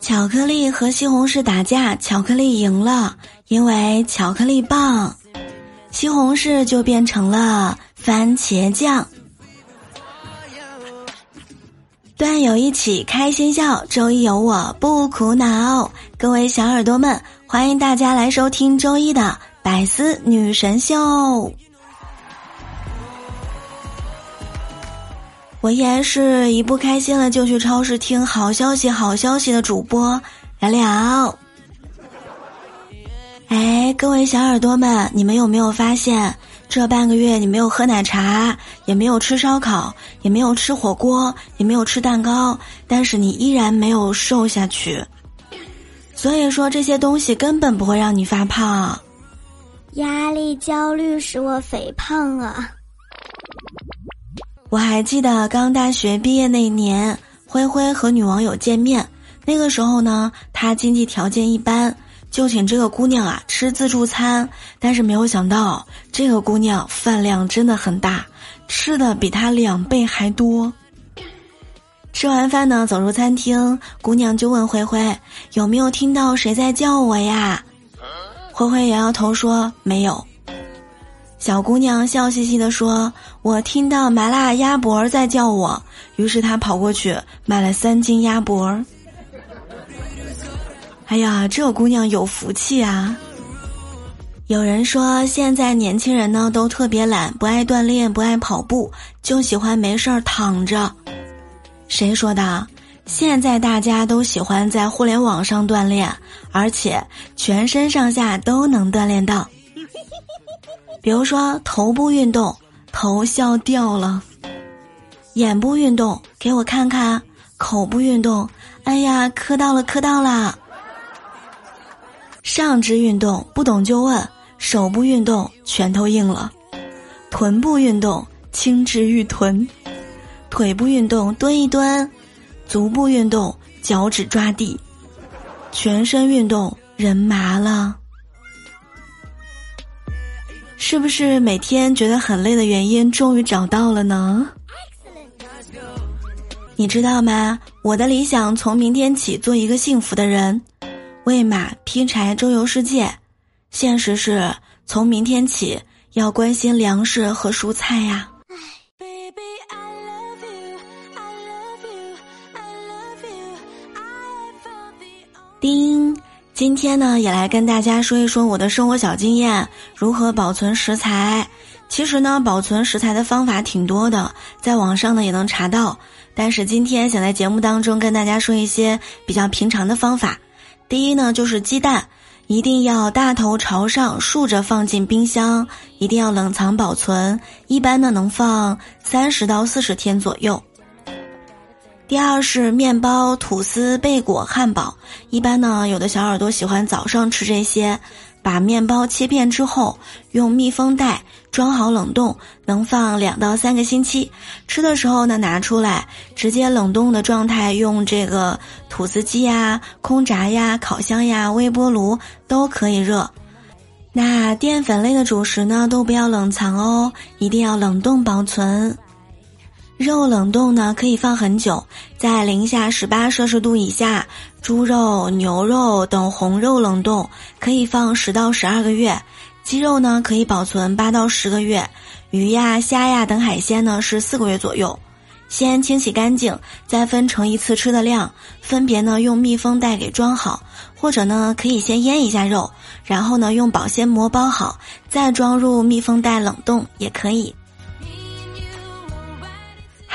巧克力和西红柿打架，巧克力赢了，因为巧克力棒，西红柿就变成了番茄酱。段友一起开心笑，周一有我不苦恼。各位小耳朵们，欢迎大家来收听周一的百思女神秀。我依然是一不开心了就去超市听好消息、好消息的主播聊聊。哎，各位小耳朵们，你们有没有发现，这半个月你没有喝奶茶，也没有吃烧烤，也没有吃火锅，也没有吃蛋糕，但是你依然没有瘦下去。所以说这些东西根本不会让你发胖。压力、焦虑使我肥胖啊。我还记得刚大学毕业那年，灰灰和女网友见面。那个时候呢，他经济条件一般，就请这个姑娘啊吃自助餐。但是没有想到，这个姑娘饭量真的很大，吃的比他两倍还多。吃完饭呢，走入餐厅，姑娘就问灰灰：“有没有听到谁在叫我呀？”灰灰摇摇头说：“没有。”小姑娘笑嘻嘻地说：“我听到麻辣鸭脖在叫我。”于是她跑过去买了三斤鸭脖。哎呀，这姑娘有福气啊！有人说现在年轻人呢都特别懒，不爱锻炼，不爱跑步，就喜欢没事儿躺着。谁说的？现在大家都喜欢在互联网上锻炼，而且全身上下都能锻炼到。比如说头部运动，头笑掉了；眼部运动，给我看看；口部运动，哎呀，磕到了，磕到了；上肢运动，不懂就问；手部运动，拳头硬了；臀部运动，轻至玉臀；腿部运动，蹲一蹲；足部运动，脚趾抓地；全身运动，人麻了。是不是每天觉得很累的原因终于找到了呢？你知道吗？我的理想从明天起做一个幸福的人，喂马劈柴周游世界。现实是从明天起要关心粮食和蔬菜呀。今天呢，也来跟大家说一说我的生活小经验，如何保存食材。其实呢，保存食材的方法挺多的，在网上呢也能查到。但是今天想在节目当中跟大家说一些比较平常的方法。第一呢，就是鸡蛋一定要大头朝上竖着放进冰箱，一定要冷藏保存，一般呢能放三十到四十天左右。第二是面包、吐司、贝果、汉堡，一般呢，有的小耳朵喜欢早上吃这些。把面包切片之后，用密封袋装好冷冻，能放两到三个星期。吃的时候呢，拿出来直接冷冻的状态，用这个吐司机呀、空炸呀、烤箱呀、微波炉都可以热。那淀粉类的主食呢，都不要冷藏哦，一定要冷冻保存。肉冷冻呢，可以放很久，在零下十八摄氏度以下。猪肉、牛肉等红肉冷冻可以放十到十二个月，鸡肉呢可以保存八到十个月，鱼呀、虾呀等海鲜呢是四个月左右。先清洗干净，再分成一次吃的量，分别呢用密封袋给装好，或者呢可以先腌一下肉，然后呢用保鲜膜包好，再装入密封袋冷冻也可以。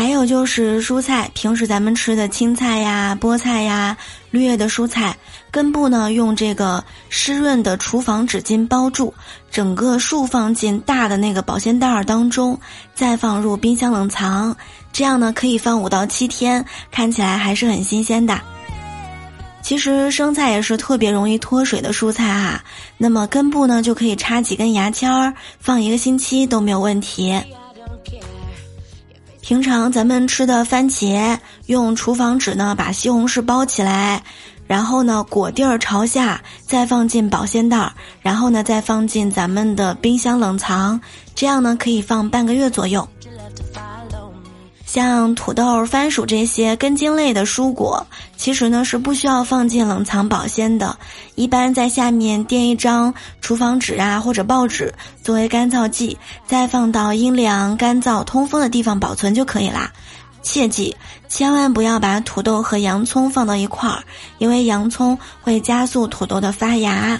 还有就是蔬菜，平时咱们吃的青菜呀、菠菜呀、绿叶的蔬菜，根部呢用这个湿润的厨房纸巾包住，整个竖放进大的那个保鲜袋儿当中，再放入冰箱冷藏，这样呢可以放五到七天，看起来还是很新鲜的。其实生菜也是特别容易脱水的蔬菜哈，那么根部呢就可以插几根牙签儿，放一个星期都没有问题。平常咱们吃的番茄，用厨房纸呢把西红柿包起来，然后呢果地儿朝下，再放进保鲜袋儿，然后呢再放进咱们的冰箱冷藏，这样呢可以放半个月左右。像土豆、番薯这些根茎类的蔬果，其实呢是不需要放进冷藏保鲜的，一般在下面垫一张厨房纸啊或者报纸作为干燥剂，再放到阴凉、干燥、通风的地方保存就可以啦。切记，千万不要把土豆和洋葱放到一块儿，因为洋葱会加速土豆的发芽。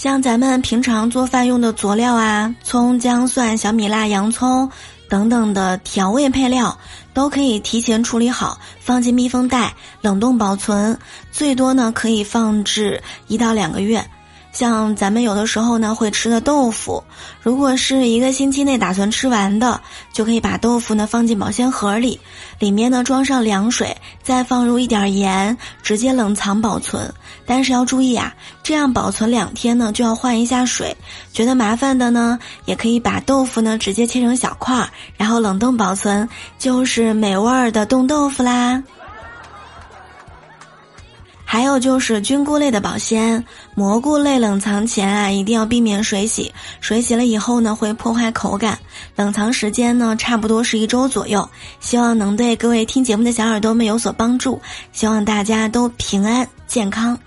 像咱们平常做饭用的佐料啊，葱、姜、蒜、小米辣、洋葱等等的调味配料，都可以提前处理好，放进密封袋冷冻保存，最多呢可以放置一到两个月。像咱们有的时候呢会吃的豆腐，如果是一个星期内打算吃完的，就可以把豆腐呢放进保鲜盒里，里面呢装上凉水，再放入一点盐，直接冷藏保存。但是要注意啊，这样保存两天呢就要换一下水。觉得麻烦的呢，也可以把豆腐呢直接切成小块儿，然后冷冻保存，就是美味儿的冻豆腐啦。还有就是菌菇类的保鲜，蘑菇类冷藏前啊，一定要避免水洗，水洗了以后呢，会破坏口感。冷藏时间呢，差不多是一周左右。希望能对各位听节目的小耳朵们有所帮助，希望大家都平安健康。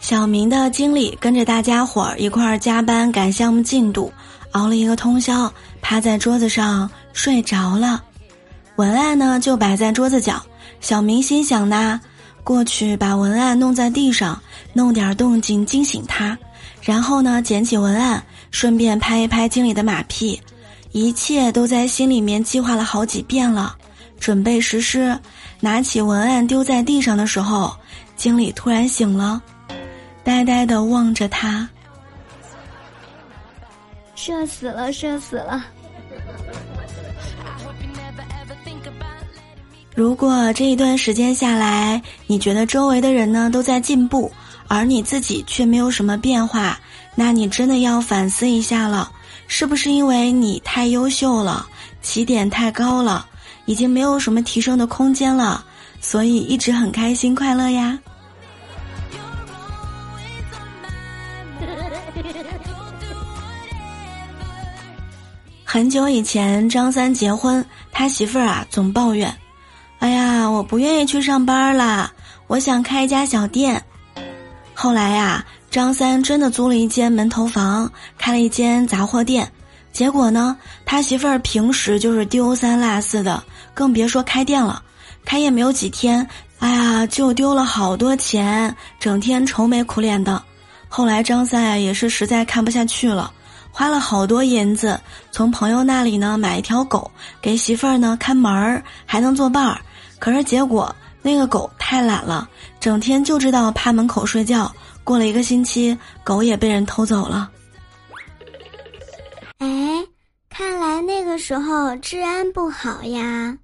小明的经理跟着大家伙儿一块儿加班赶项目进度，熬了一个通宵，趴在桌子上睡着了。文案呢就摆在桌子角，小明心想呢，过去把文案弄在地上，弄点动静惊醒他，然后呢捡起文案，顺便拍一拍经理的马屁，一切都在心里面计划了好几遍了，准备实施。拿起文案丢在地上的时候，经理突然醒了，呆呆的望着他，射死了，射死了。如果这一段时间下来，你觉得周围的人呢都在进步，而你自己却没有什么变化，那你真的要反思一下了，是不是因为你太优秀了，起点太高了，已经没有什么提升的空间了，所以一直很开心快乐呀？很久以前，张三结婚，他媳妇儿啊总抱怨。哎呀，我不愿意去上班啦，我想开一家小店。后来呀，张三真的租了一间门头房，开了一间杂货店。结果呢，他媳妇儿平时就是丢三落四的，更别说开店了。开业没有几天，哎呀，就丢了好多钱，整天愁眉苦脸的。后来张三呀，也是实在看不下去了，花了好多银子，从朋友那里呢买一条狗，给媳妇儿呢看门儿，还能作伴儿。可是结果，那个狗太懒了，整天就知道趴门口睡觉。过了一个星期，狗也被人偷走了。哎，看来那个时候治安不好呀。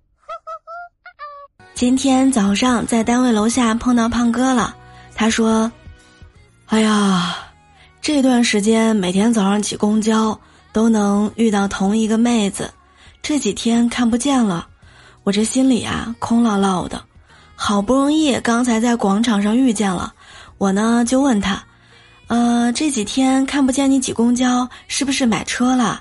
今天早上在单位楼下碰到胖哥了，他说：“哎呀，这段时间每天早上挤公交都能遇到同一个妹子，这几天看不见了。”我这心里啊空落落的，好不容易刚才在广场上遇见了，我呢就问他，呃这几天看不见你挤公交，是不是买车了？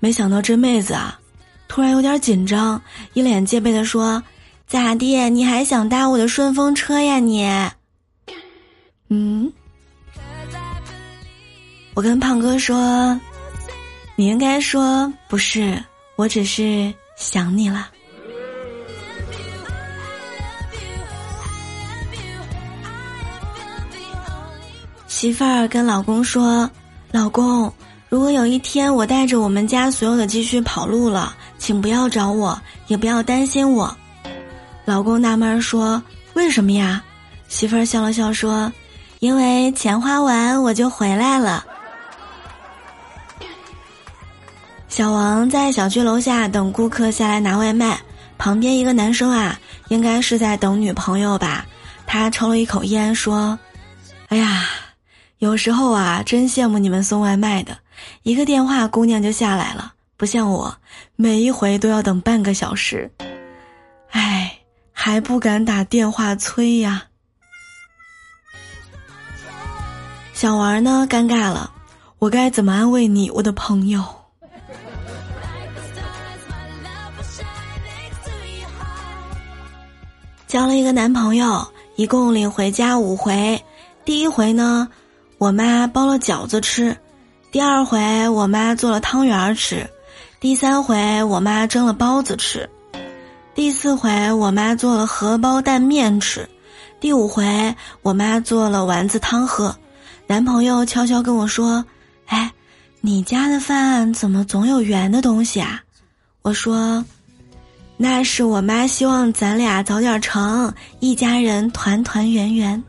没想到这妹子啊，突然有点紧张，一脸戒备的说：“咋地？你还想搭我的顺风车呀你？”嗯，我跟胖哥说，你应该说不是，我只是想你了。媳妇儿跟老公说：“老公，如果有一天我带着我们家所有的积蓄跑路了，请不要找我，也不要担心我。”老公纳闷说：“为什么呀？”媳妇儿笑了笑说：“因为钱花完我就回来了。”小王在小区楼下等顾客下来拿外卖，旁边一个男生啊，应该是在等女朋友吧？他抽了一口烟说：“哎呀。”有时候啊，真羡慕你们送外卖的，一个电话姑娘就下来了，不像我，每一回都要等半个小时，唉，还不敢打电话催呀。小王呢，尴尬了，我该怎么安慰你，我的朋友？交了一个男朋友，一共领回家五回。第一回呢，我妈包了饺子吃；第二回，我妈做了汤圆吃；第三回，我妈蒸了包子吃；第四回，我妈做了荷包蛋面吃；第五回，我妈做了丸子汤喝。男朋友悄悄跟我说：“哎，你家的饭怎么总有圆的东西啊？”我说。那是我妈希望咱俩早点成，一家人团团圆圆。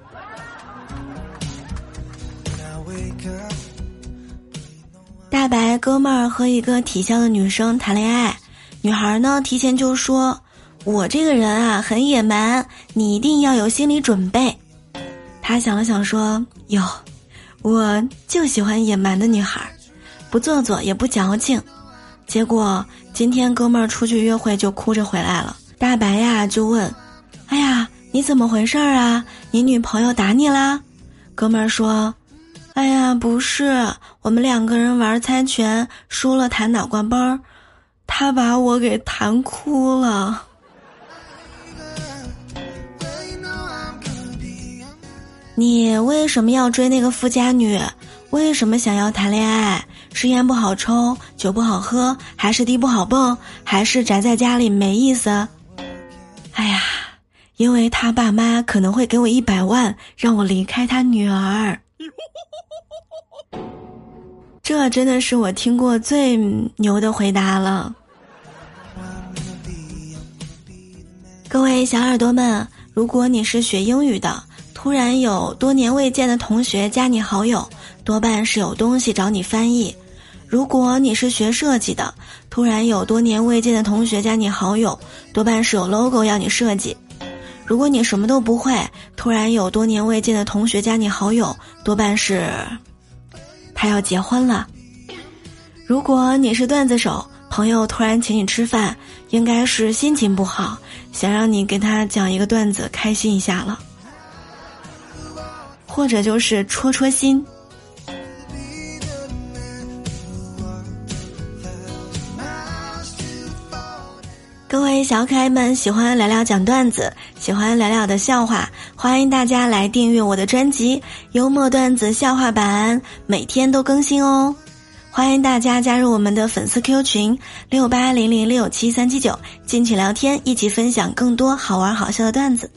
大白哥们儿和一个体校的女生谈恋爱，女孩呢提前就说：“我这个人啊很野蛮，你一定要有心理准备。”他想了想说：“哟，我就喜欢野蛮的女孩，不做作也不矫情。”结果。今天哥们儿出去约会就哭着回来了，大白呀就问：“哎呀，你怎么回事儿啊？你女朋友打你啦？”哥们儿说：“哎呀，不是，我们两个人玩猜拳输了弹脑瓜崩儿，他把我给弹哭了。”你为什么要追那个富家女？为什么想要谈恋爱？是烟不好抽，酒不好喝，还是地不好蹦，还是宅在家里没意思？哎呀，因为他爸妈可能会给我一百万，让我离开他女儿。这真的是我听过最牛的回答了。各位小耳朵们，如果你是学英语的，突然有多年未见的同学加你好友，多半是有东西找你翻译。如果你是学设计的，突然有多年未见的同学加你好友，多半是有 logo 要你设计；如果你什么都不会，突然有多年未见的同学加你好友，多半是他要结婚了。如果你是段子手，朋友突然请你吃饭，应该是心情不好，想让你给他讲一个段子开心一下了，或者就是戳戳心。各位小可爱们，喜欢聊聊讲段子，喜欢聊聊的笑话，欢迎大家来订阅我的专辑《幽默段子笑话版》，每天都更新哦。欢迎大家加入我们的粉丝 Q 群六八零零六七三七九，进去聊天，一起分享更多好玩好笑的段子。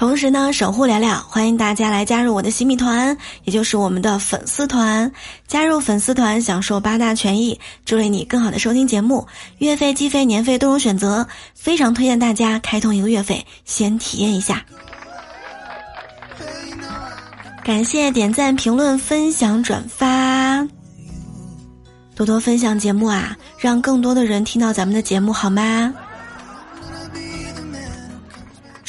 同时呢，守护聊聊，欢迎大家来加入我的新米团，也就是我们的粉丝团。加入粉丝团，享受八大权益，助力你更好的收听节目。月费、季费、年费都有选择，非常推荐大家开通一个月费，先体验一下。感谢点赞、评论、分享、转发，多多分享节目啊，让更多的人听到咱们的节目，好吗？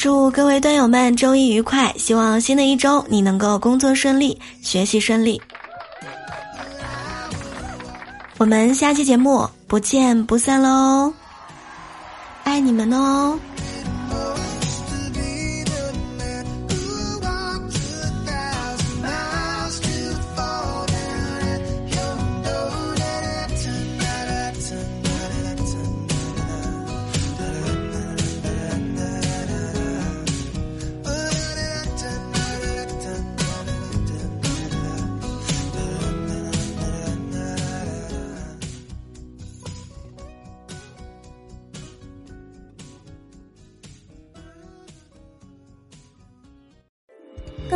祝各位段友们周一愉快！希望新的一周你能够工作顺利，学习顺利。我们下期节目不见不散喽！爱你们哦！